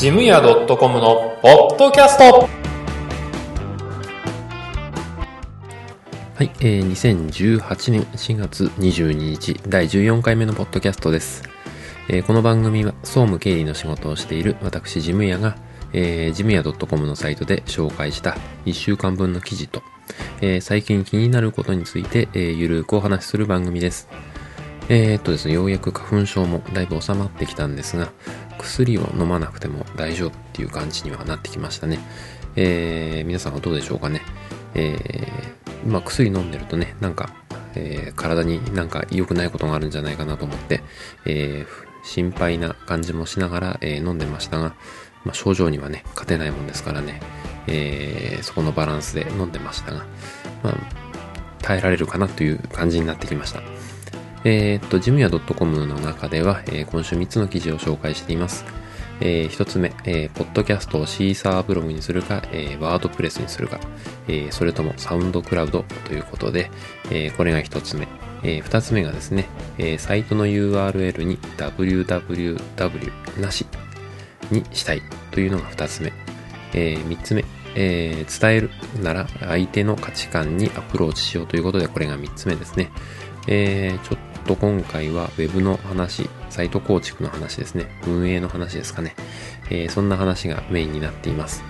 ジムヤ .com のポッドキャストはい、えー、2018年4月22日第14回目のポッドキャストです。えー、この番組は総務経理の仕事をしている私ジムヤが、えー、ジムヤ .com のサイトで紹介した1週間分の記事と、えー、最近気になることについて、えー、ゆるくお話しする番組です。えー、っとですね、ようやく花粉症もだいぶ収まってきたんですが、薬を飲まなくても大丈夫っていう感じにはなってきましたね。えー、皆さんはどうでしょうかね。えー、まあ薬飲んでるとね、なんか、えー、体になんか良くないことがあるんじゃないかなと思って、え、心配な感じもしながら、え、飲んでましたが、まあ、症状にはね、勝てないもんですからね、えー、そこのバランスで飲んでましたが、まあ、耐えられるかなという感じになってきました。えー、っと、ジムヤ .com の中では、えー、今週3つの記事を紹介しています。えー、1つ目、えー、ポッドキャストをシーサーブログにするか、えー、ワードプレスにするか、えー、それともサウンドクラウドということで、えー、これが1つ目。えー、2つ目がですね、えー、サイトの URL に www なしにしたいというのが2つ目。えー、3つ目、えー、伝えるなら相手の価値観にアプローチしようということで、これが3つ目ですね。えー、ちょっと今回は Web の話、サイト構築の話ですね。運営の話ですかね。えー、そんな話がメインになっています。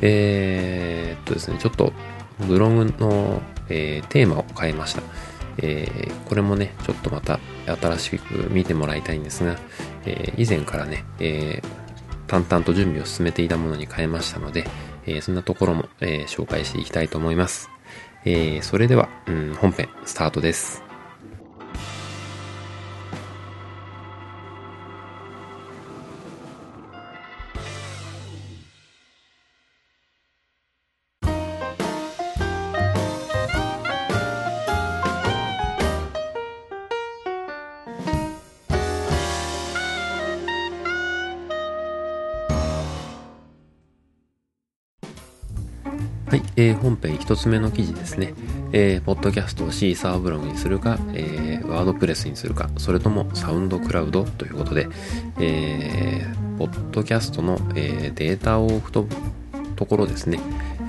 えー、っとですね、ちょっとブログの、えー、テーマを変えました。えー、これもね、ちょっとまた新しく見てもらいたいんですが、えー、以前からね、えー、淡々と準備を進めていたものに変えましたので、えー、そんなところも、えー、紹介していきたいと思います。えー、それでは、うん、本編スタートです。い、えー、本編一つ目の記事ですね。えー、ポッドキャストをシーサーブログにするか、えー、ワードプレスにするか、それともサウンドクラウドということで、えー、ポッドキャストの、えー、データを置くとところですね、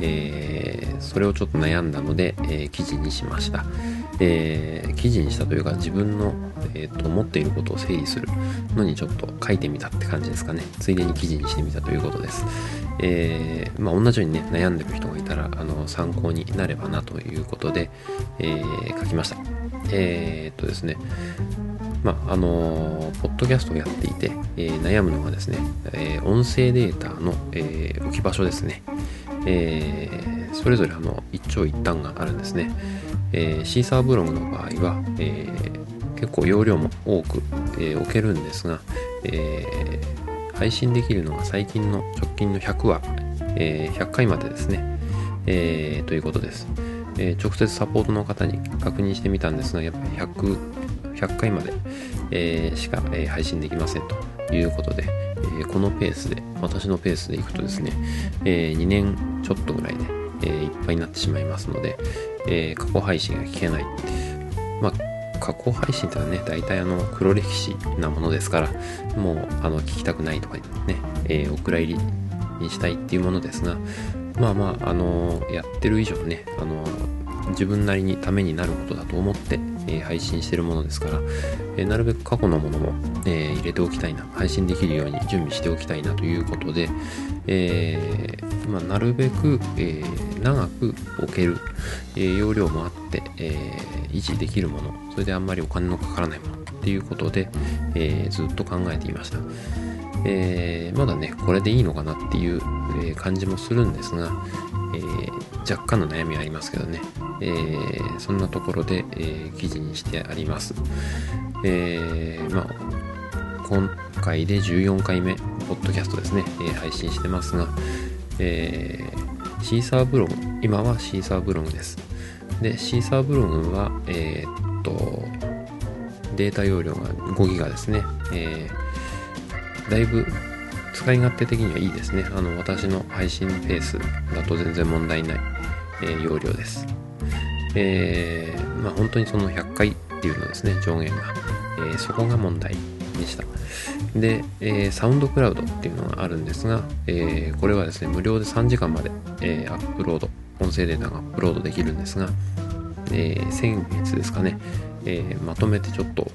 えー、それをちょっと悩んだので、えー、記事にしました。えー、記事にしたというか自分の、えーと、思っていることを整理するのにちょっと書いてみたって感じですかね。ついでに記事にしてみたということです。えー、まあ、同じようにね、悩んでる人がいたら、あの、参考になればなということで、えー、書きました。えー、っとですね、まあ、あのポッドキャストをやっていて、えー、悩むのがですね、えー、音声データの、えー、置き場所ですね。えー、それぞれあの一長一短があるんですね。えー、シーサーブログの場合は、えー、結構容量も多く、えー、置けるんですが、えー、配信できるのが最近の直近の100話、えー、100回までですね、えー、ということです、えー。直接サポートの方に確認してみたんですが、やっぱり100、100回まで、えー、しか、え、配信できませんということで、え、このペースで、私のペースでいくとですね、え、2年ちょっとぐらいで、え、いっぱいになってしまいますので、え、過去配信が聞けない。過去配信ってのはね、大体あの、黒歴史なものですから、もう、あの、聞きたくないとかね、えー、お蔵入りにしたいっていうものですが、まあまあ、あのやってる以上ね、あの自分なりにためになることだと思って、えー、配信してるものですから、え、なるべく過去のものも、え、入れておきたいな、配信できるように準備しておきたいなということで、えまあ、なるべく、えー長く置ける、え容量もあって、え維持できるもの、それであんまりお金のかからないものっていうことで、えずっと考えていました。えまだね、これでいいのかなっていう、感じもするんですが、え若干の悩みはありますけどね、え、そんなところで、え、記事にしてあります。え、まあ、今回で14回目、ポッドキャストですね、え配信してますが、えシーサーブログ、今はシーサーブログです。で、シーサーブログは、えっと、データ容量が5ギガですね。えーだいぶ使い勝手的にはいいですね。あの、私の配信ペースだと全然問題ない、えー、容量です。えー、まあ本当にその100回っていうのですね、上限が。えー、そこが問題でした。で、えー、サウンドクラウドっていうのがあるんですが、えー、これはですね、無料で3時間まで、えー、アップロード、音声データがアップロードできるんですが、え、先月ですかね、え、まとめてちょっと、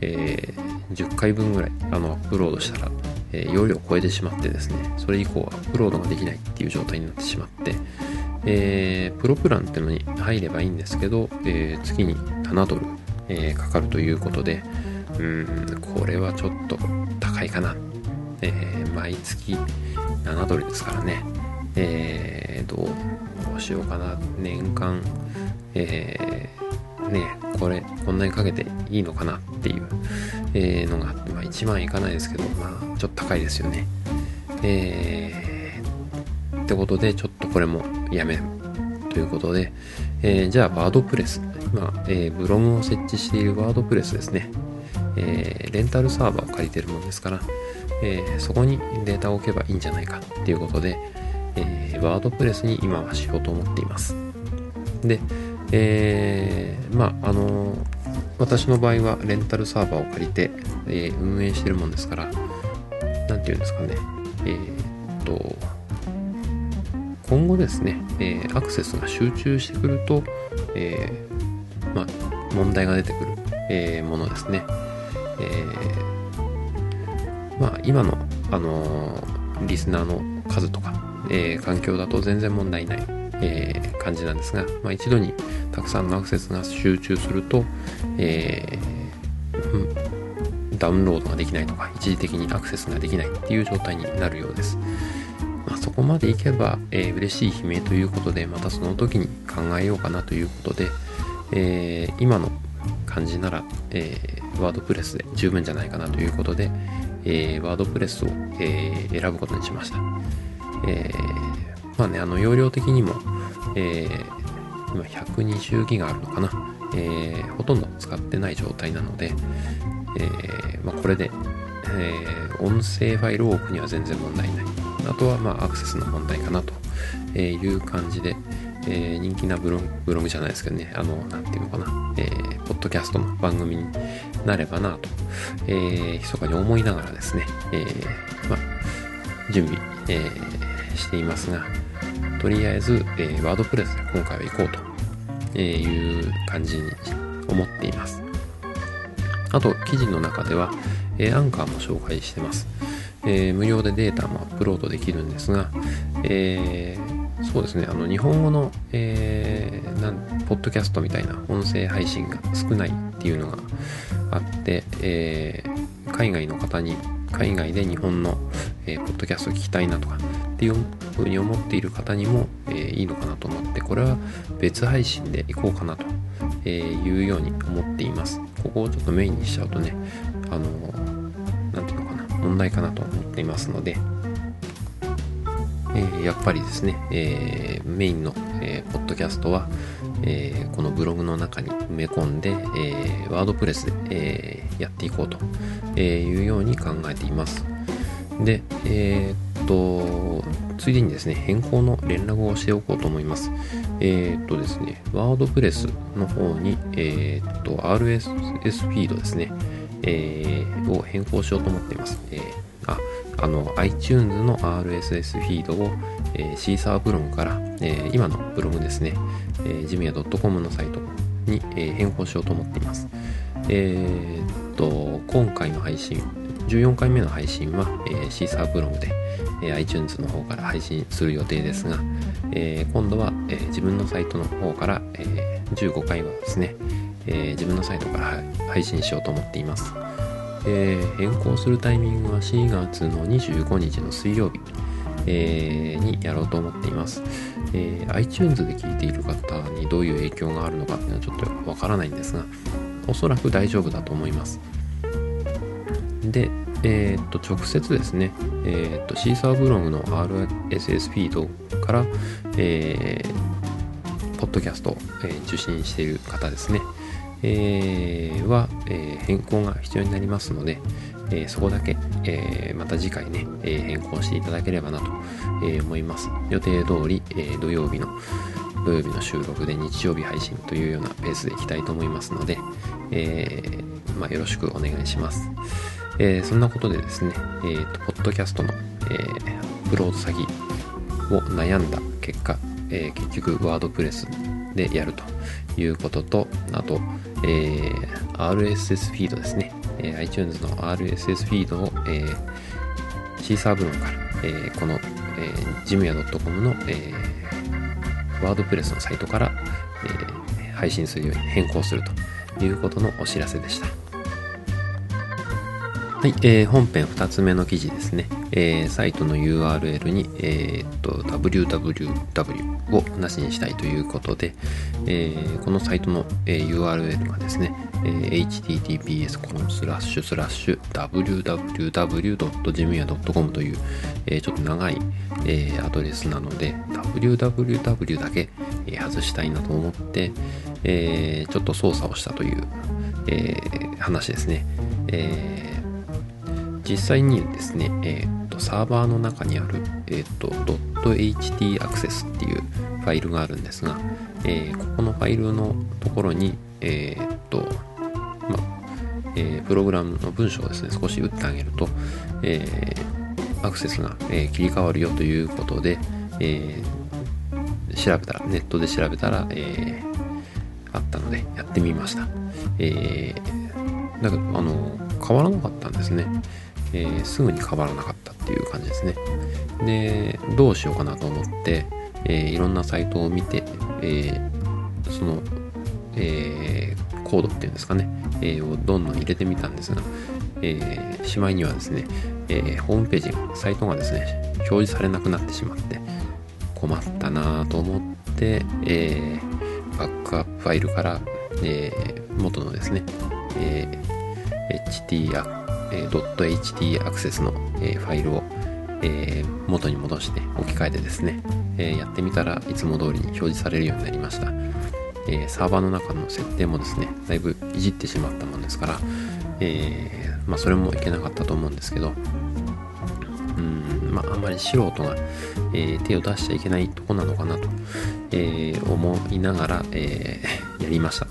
え、10回分ぐらいあのアップロードしたら、え、容量を超えてしまってですね、それ以降アップロードができないっていう状態になってしまって、え、プロプランっていうのに入ればいいんですけど、え、月に7ドル、え、かかるということで、うん、これはちょっと高いかな。えー、毎月7ドルですからね。えー、どうしようかな。年間、えー、ね、これ、こんなにかけていいのかなっていう、えー、のがあって、まあ1万いかないですけど、まあちょっと高いですよね。えー、ってことで、ちょっとこれもやめということで、えー、じゃあワードプレス。今、えー、ブログを設置しているワードプレスですね。レンタルサーバーを借りてるもんですから、えー、そこにデータを置けばいいんじゃないかっていうことで、えー、ワードプレスに今はしようと思っています。で、えー、まあ、あの私の場合はレンタルサーバーを借りて、え、運営してるもんですから、なんていうんですかね、え、っと、今後ですね、え、アクセスが集中してくると、え、まあ、問題が出てくる、え、ものですね。えー、まあ、今の、あのー、リスナーの数とか、えー、環境だと全然問題ない、え、感じなんですが、まあ、一度にたくさんのアクセスが集中すると、え、ダウンロードができないとか、一時的にアクセスができないっていう状態になるようです。まあ、そこまでいけば、えー、嬉しい悲鳴ということで、またその時に考えようかなということで、えー、今の感じなら、え、ワードプレスで十分じゃないかなということで、えー、ワードプレスを、えー、選ぶことにしました。えー、まあね、あの、容量的にも、えー、今120ギガあるのかな。えー、ほとんど使ってない状態なので、えー、まあ、これで、えー、音声ファイルを置くには全然問題ない。あとは、まあ、アクセスの問題かなという感じで、えー、人気なブログ、ブログじゃないですけどね、あの、なんていうのかな、えー、ポッドキャストの番組になればなと、えー、密かに思いながらですね、えー、まあ、準備、えー、していますが、とりあえず、えー、ワードプレスで今回は行こうとえいう感じに思っています。あと、記事の中では、えー、アンカーも紹介してます。えー、無料でデータもアップロードできるんですが、えー、そうですね、あの日本語の、えー、なんポッドキャストみたいな音声配信が少ないっていうのがあって、えー、海外の方に海外で日本の、えー、ポッドキャスト聞きたいなとかっていうふうに思っている方にも、えー、いいのかなと思ってこれは別配信でいこうかなとえいうように思っています。ここをちょっとメインにしちゃうとねあのなんていうのかな問題かなと思っていますので、えー、やっぱりですね、えー、メインの、えー、ポッドキャストは、えこのブログの中に埋め込んで、えワードプレスで、えやっていこうというように考えています。で、えっと、ついでにですね、変更の連絡をしておこうと思います。えっとですね、ワードプレスの方に、えっと、RSS フィードですね、え、を変更しようと思っています。えー、あ、の、iTunes の RSS フィードを、えー、シーサーブログから、えー、今のブログですね、えー、ジムヤ .com のサイトに、えー、変更しようと思っています。えー、っと、今回の配信、14回目の配信は、えー、シーサーブログで、えー、iTunes の方から配信する予定ですが、えー、今度は、えー、自分のサイトの方から、えー、15回はですね、えー、自分のサイトから配信しようと思っています。えー、変更するタイミングは4月の25日の水曜日、えー、にやろうと思っています、えー。iTunes で聞いている方にどういう影響があるのかっていうのはちょっとわからないんですが、おそらく大丈夫だと思います。で、えー、っと、直接ですね、えー、っと、シーサーブログの RSS フィードから、えー、ポッドキャストを、え、受信している方ですね。え、は、変更が必要になりますので、そこだけ、また次回ね、変更していただければなと、思います。予定通り、土曜日の土曜日の収録で日曜日配信というようなペースでいきたいと思いますので、まあ、よろしくお願いします。そんなことでですね、ポッドキャストの、えーアップロード先を悩んだ結果、結局ワードプレスでやるということと、あと、えー RSS フィードですね、えー iTunes の RSS フィードを、えーシーサーブログから、えーこの、えー、ジムヤ .com の、えーワードプレスのサイトから、えー配信するように変更するということのお知らせでした。はい、えー本編2つ目の記事ですね。えーサイトの URL に、えーっと www をなしにしたいということで、えーこのサイトの、え URL がですね、え https コロンスラッシュスラッシュ www.jimia.com という、えちょっと長い、えアドレスなので www だけ、外したいなと思って、えちょっと操作をしたという、え話ですね。えー実際にですね、えーとサーバーの中にある、えーと .ht アクセスっていうファイルがあるんですが、えーここのファイルのところに、えーとまえープログラムの文章をですね少し打ってあげると、えーアクセスが、え切り替わるよということで、えー調べたらネットで調べたら、えーあったのでやってみました。えーだけど、あの、変わらなかったんですね。えーすぐに変わらなかったっていう感じですね。で、どうしようかなと思って、えーいろんなサイトを見て、えーその、えーコードっていうんですかね、えーをどんどん入れてみたんですが、えーしまいにはですね、えホームページ、サイトがですね、表示されなくなってしまって、困ったなぁと思って、えバックアップファイルから、え元のですね、えー HT や、えー .ht アクセスの、えーファイルを、え元に戻して置き換えてですね、えやってみたらいつも通りに表示されるようになりました。えサーバーの中の設定もですね、だいぶいじってしまったもんですから、えまあそれもいけなかったと思うんですけど、うんまあ、あまり素人が、え手を出しちゃいけないとこなのかなと、え思いながら、えやりました。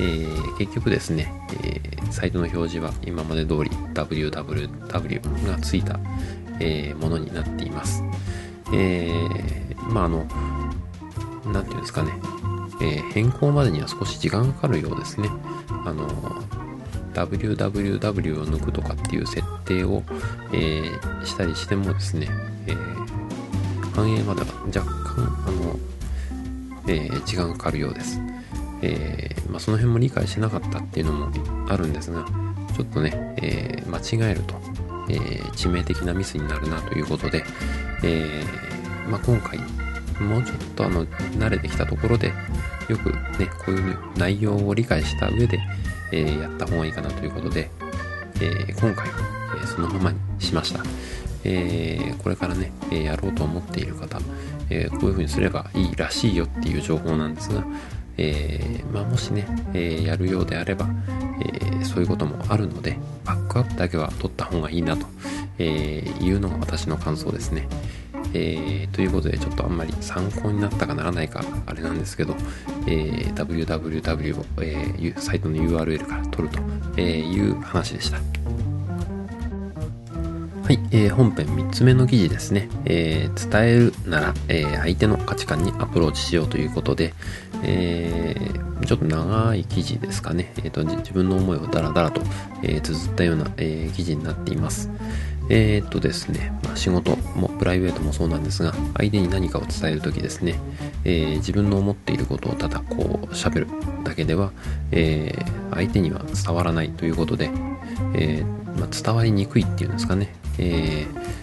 えー結局ですね、えーサイトの表示は今まで通り www がついた、えーものになっています。えまああの、なんていうんですかね、え変更までには少し時間がかかるようですね。あの、www を抜くとかっていう設定を、えしたりしてもですね、え反映までは若干、あの、え時間がかかるようです。えーまあ、その辺も理解してなかったっていうのもあるんですが、ちょっとね、えー間違えると、えー致命的なミスになるなということで、えまあ、今回、もうちょっとあの、慣れてきたところで、よくね、こういう内容を理解した上で、えやった方がいいかなということで、え今回は、そのままにしました。えーこれからね、やろうと思っている方、えーこういう風にすればいいらしいよっていう情報なんですが、えーまあ、もしね、えーやるようであれば、えーそういうこともあるので、バックアップだけは取った方がいいなと、えいうのが私の感想ですね。えということで、ちょっとあんまり参考になったかならないか、あれなんですけど、え www、えーサイトの URL から取ると、えいう話でした。はい、えー本編3つ目の記事ですね。えー伝えるなら、えー相手の価値観にアプローチしようということで、えーちょっと長い記事ですかね。えーと自分の思いをダラダラと、えー綴ったような、えー記事になっています。えーっとですね、まあ、仕事もプライベートもそうなんですが、相手に何かを伝えるときですね、えー自分の思っていることをただこう喋るだけでは、えー相手には伝わらないということで、えーまあ、伝わりにくいっていうんですかね、えー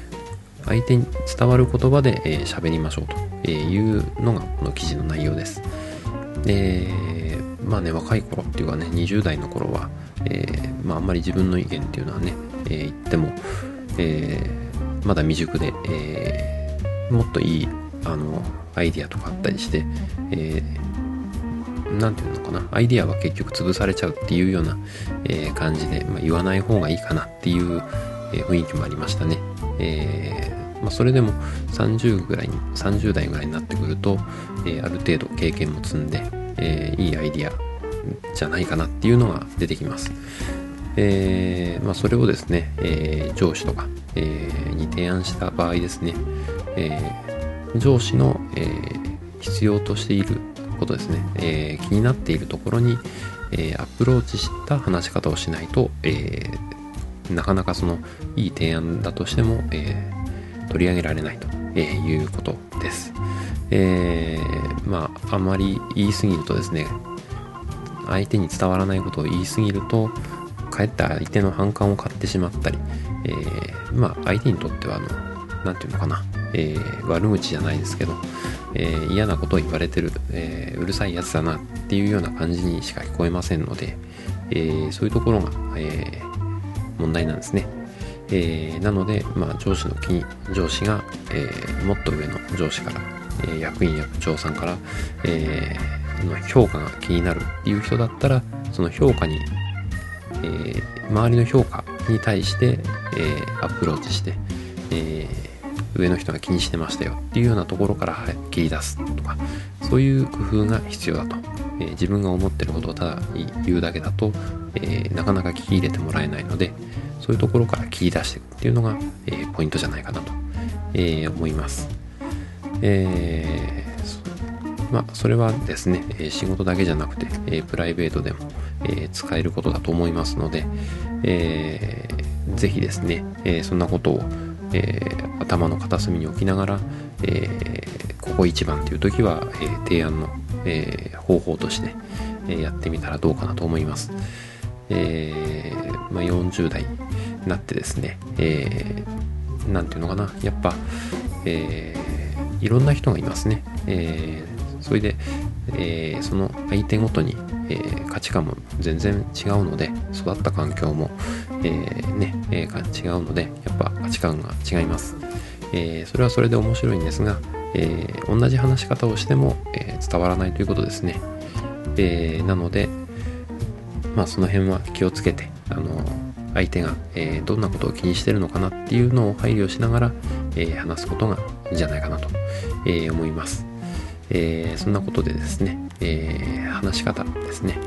相手に伝わる言葉でえー喋、りましょうというのがこの記事の内容です。で、まあね、若い頃っていうかね、20代の頃は、えーまあ、んまり自分の意見っていうのはね、えー言っても、えーまだ未熟で、えもっといい、あの、アイディアとかあったりして、えーなんていうのかな、アイディアは結局潰されちゃうっていうような、えー感じで、まあ、言わない方がいいかなっていう、えー雰囲気もありましたね。えーまあ、それでも30ぐらいに、30代ぐらいになってくると、えある程度経験も積んで、えいいアイディアじゃないかなっていうのが出てきます。え、まあ、それをですね、えー、上司とか、え、に提案した場合ですね、え上司の、え必要としていることですね、え気になっているところに、えアプローチした話し方をしないと、えなかなかそのいい提案だとしても、え取り上げられないと、えいうことです。えまあ、あまり言い過ぎるとですね、相手に伝わらないことを言い過ぎると、かえって相手の反感を買ってしまったり、え、まあ相手にとってはあの何て言うのかな、えー、悪口じゃないですけど、えー、嫌なことを言われてる、えうるさいやつだなっていうような感じにしか聞こえませんので、えそういうところが、え問題なんですね。えなので、まあ、上司の気に上司が、えもっと上の上司から、え役員や部長さんから、えの評価が気になるっていう人だったらその評価にえー、周りの評価に対して、え、アプローチして、えー、上の人が気にしてましたよっていうようなところから切り出すとかそういう工夫が必要だと、えー、自分が思ってることをただ言うだけだと、えなかなか聞き入れてもらえないのでそういうところから切り出していくっていうのが、えポイントじゃないかなと、え思います。えまあ、それはですね、え仕事だけじゃなくて、えプライベートでも、え使えることだと思いますので、えー、ぜひですね、えそんなことを、え頭の片隅に置きながら、えここ一番という時は、え提案の、え方法として、えやってみたらどうかなと思います。え、まあ、40代になってですね、えー、ていうのかな、やっぱ、え、いろんな人がいますね。えー、それで、えー、その相手ごとに、えー、価値観も全然違うので育った環境も、えー、ね、え違うのでやっぱ価値観が違います、えそれはそれで面白いんですが、え同じ話し方をしても、え伝わらないということですね、えなのでまあその辺は気をつけてあの相手が、えどんなことを気にしてるのかなっていうのを配慮しながら、え話すことがいいんじゃないかなと、え思います。えー、そんなことでですね、えー、話し方ですね、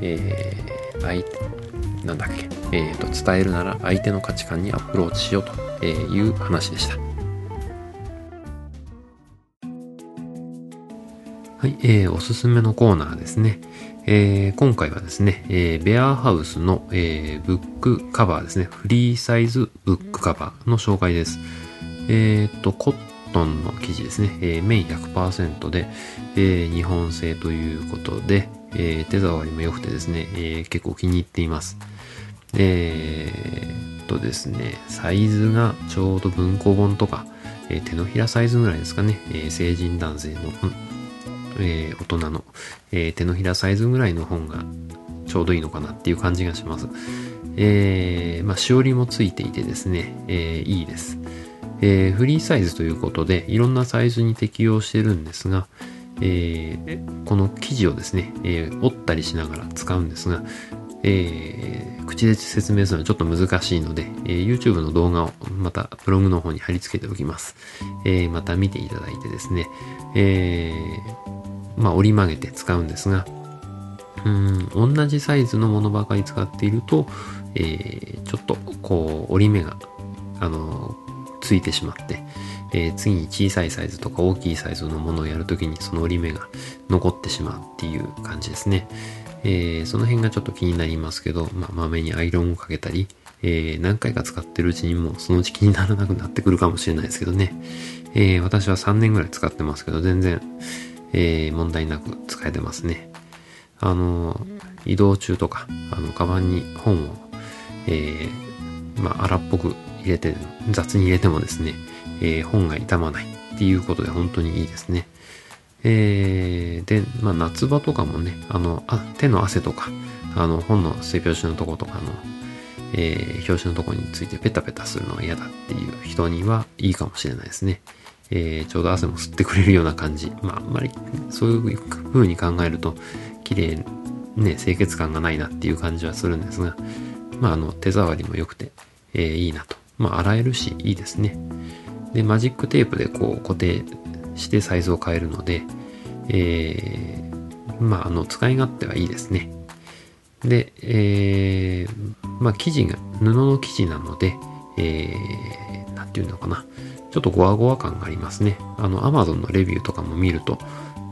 えー、相手、なんだっけ、えーと、伝えるなら相手の価値観にアプローチしようという話でした。はい、えー、おすすめのコーナーですね。えー、今回はですね、えー、ベアハウスの、えー、ブックカバーですね。フリーサイズブックカバーの紹介です。えっ、と、コットンの生地ですね。えー、綿100%で、えー、日本製ということで、えー、手触りも良くてですね、えー、結構気に入っています。えー、とですね、サイズがちょうど文庫本とか、えー、手のひらサイズぐらいですかね、えー、成人男性の、えー、大人の、えー、手のひらサイズぐらいの本がちょうどいいのかなっていう感じがします。えー、まあ、しおりもついていてですね、えー、いいです。えー、フリーサイズということで、いろんなサイズに適用してるんですが、えー、この生地をですね、えー、折ったりしながら使うんですが、えー、口で説明するのはちょっと難しいので、えー、YouTube の動画をまたブログの方に貼り付けておきます。えー、また見ていただいてですね、えー、まあ折り曲げて使うんですが、うん、同じサイズのものばかり使っていると、えー、ちょっとこう折り目が、あの、ついてしまって、えー、次に小さいサイズとか大きいサイズのものをやるときにその折り目が残ってしまうっていう感じですね。えー、その辺がちょっと気になりますけど、まあ、まめにアイロンをかけたり、えー、何回か使ってるうちにもそのうち気にならなくなってくるかもしれないですけどね。えー、私は3年ぐらい使ってますけど、全然、えー、問題なく使えてますね。あの、移動中とか、あの、カバンに本を、えー、まあ、荒っぽく入れて、雑に入れてもですね、えー、本が傷まないっていうことで本当にいいですね。えー、で、まあ、夏場とかもね、あの、あ手の汗とか、あの、本の背表紙のとことかの、えー、表紙のとこについてペタペタするのが嫌だっていう人にはいいかもしれないですね。えー、ちょうど汗も吸ってくれるような感じ。まあ、あんまりそういう風に考えると、綺麗、ね、清潔感がないなっていう感じはするんですが、まあ、あの、手触りも良くて、えー、いいなとまあ、洗えるし、いいですね。で、マジックテープでこう固定してサイズを変えるので、えー、まあ、あの、使い勝手はいいですね。で、えー、まあ生地が布の生地なので、えー、なんていうのかな。ちょっとゴワゴワ感がありますね。あの、Amazon のレビューとかも見ると、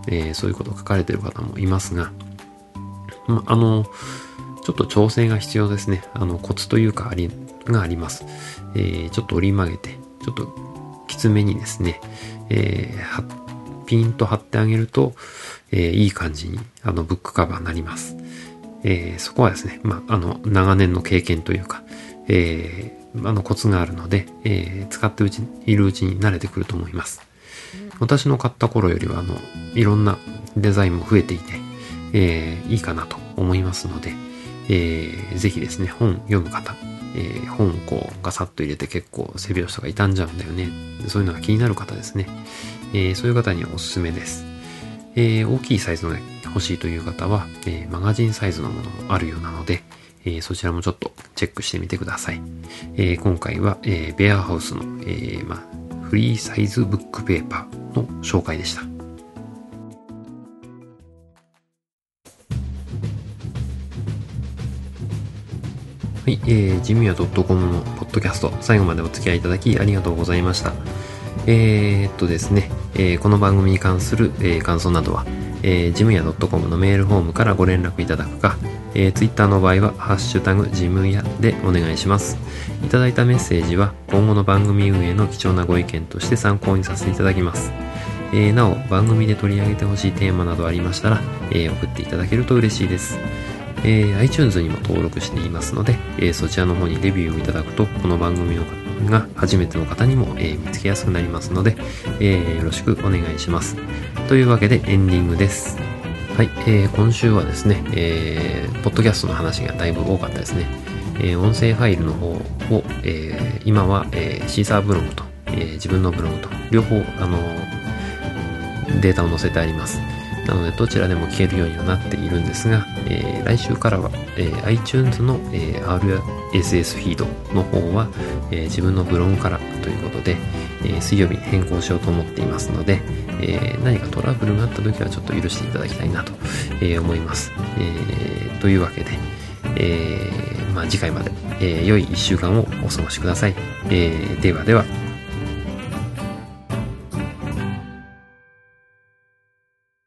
えー、そういうこと書かれてる方もいますが、ま、あの、ちょっと調整が必要ですね。あの、コツというかあり、があります。えー、ちょっと折り曲げて、ちょっときつめにですね、えー、ピンと貼ってあげると、えー、いい感じに、あの、ブックカバーになります。えー、そこはですね、まあ、あの、長年の経験というか、えー、あの、コツがあるので、えー、使ってうちいるうちに慣れてくると思います。私の買った頃よりは、あの、いろんなデザインも増えていて、えー、いいかなと思いますので、えー、ぜひですね、本読む方、えー、本こうガサッと入れて結構背拍子とか傷んじゃうんだよね。そういうのが気になる方ですね。えー、そういう方にはおすすめです。えー、大きいサイズの、ね、欲しいという方は、えー、マガジンサイズのものもあるようなので、えー、そちらもちょっとチェックしてみてください。え、今回は、え、ベアハウスの、えまあ、フリーサイズブックペーパーの紹介でした。はい、えー、ジムヤ .com のポッドキャスト、最後までお付き合いいただきありがとうございました。えー、っとですね、えー、この番組に関する、えー、感想などは、えー、ジムヤ .com のメールフォームからご連絡いただくか、えー、Twitter の場合は、ハッシュタグジムヤでお願いします。いただいたメッセージは、今後の番組運営の貴重なご意見として参考にさせていただきます。えー、なお、番組で取り上げてほしいテーマなどありましたら、えー、送っていただけると嬉しいです。えー、iTunes にも登録していますので、えー、そちらの方にレビューをいただくと、この番組のが初めての方にも、えー、見つけやすくなりますので、えー、よろしくお願いします。というわけでエンディングです。はい、えー、今週はですね、えー、ポッドキャストの話がだいぶ多かったですね。えー、音声ファイルの方を、えー、今は、えー、シーサーブログと、えー、自分のブログと、両方、あのデータを載せてあります。なので、どちらでも聞けるようにはなっているんですが、えー、来週からは、えー、iTunes の、えー、RSS フィードの方は、えー、自分のブログからということで、えー、水曜日に変更しようと思っていますので、えー、何かトラブルがあった時はちょっと許していただきたいなと、えー、思います。えー、というわけで、えーまあ、次回まで、えー、良い1週間をお過ごしください。えー、ではでは。